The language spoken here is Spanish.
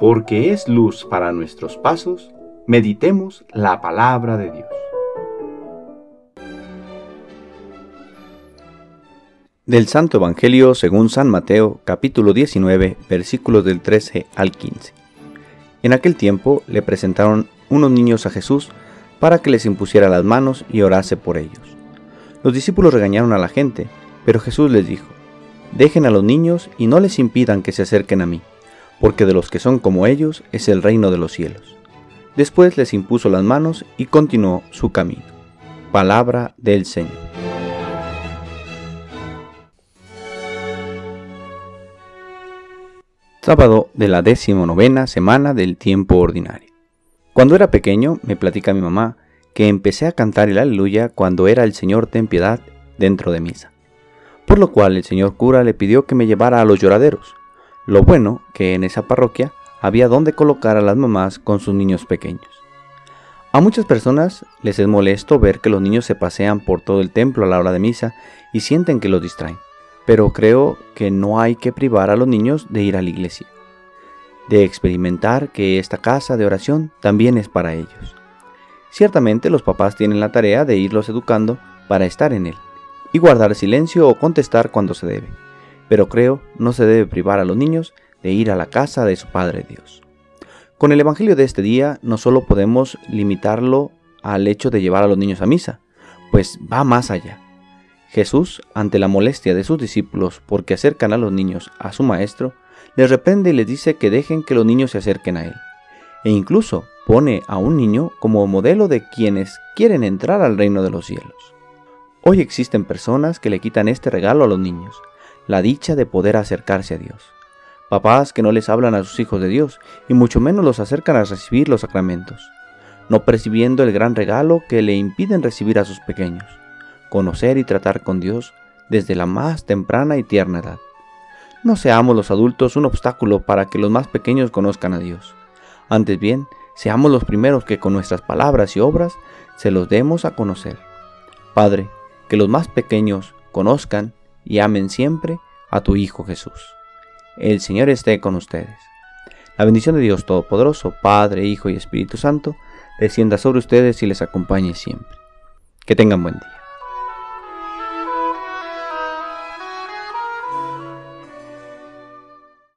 porque es luz para nuestros pasos, meditemos la palabra de Dios. Del Santo Evangelio según San Mateo, capítulo 19, versículos del 13 al 15. En aquel tiempo le presentaron unos niños a Jesús para que les impusiera las manos y orase por ellos. Los discípulos regañaron a la gente, pero Jesús les dijo, Dejen a los niños y no les impidan que se acerquen a mí porque de los que son como ellos es el reino de los cielos. Después les impuso las manos y continuó su camino. Palabra del Señor. Sábado de la decimonovena semana del tiempo ordinario. Cuando era pequeño, me platica mi mamá, que empecé a cantar el aleluya cuando era el Señor ten piedad dentro de misa. Por lo cual el señor cura le pidió que me llevara a los lloraderos, lo bueno que en esa parroquia había donde colocar a las mamás con sus niños pequeños. A muchas personas les es molesto ver que los niños se pasean por todo el templo a la hora de misa y sienten que los distraen, pero creo que no hay que privar a los niños de ir a la iglesia, de experimentar que esta casa de oración también es para ellos. Ciertamente los papás tienen la tarea de irlos educando para estar en él y guardar silencio o contestar cuando se debe pero creo no se debe privar a los niños de ir a la casa de su Padre Dios. Con el Evangelio de este día no solo podemos limitarlo al hecho de llevar a los niños a misa, pues va más allá. Jesús, ante la molestia de sus discípulos porque acercan a los niños a su Maestro, les reprende y les dice que dejen que los niños se acerquen a Él. E incluso pone a un niño como modelo de quienes quieren entrar al reino de los cielos. Hoy existen personas que le quitan este regalo a los niños, la dicha de poder acercarse a Dios. Papás que no les hablan a sus hijos de Dios y mucho menos los acercan a recibir los sacramentos, no percibiendo el gran regalo que le impiden recibir a sus pequeños, conocer y tratar con Dios desde la más temprana y tierna edad. No seamos los adultos un obstáculo para que los más pequeños conozcan a Dios. Antes bien, seamos los primeros que con nuestras palabras y obras se los demos a conocer. Padre, que los más pequeños conozcan y amen siempre a tu Hijo Jesús. El Señor esté con ustedes. La bendición de Dios Todopoderoso, Padre, Hijo y Espíritu Santo, descienda sobre ustedes y les acompañe siempre. Que tengan buen día.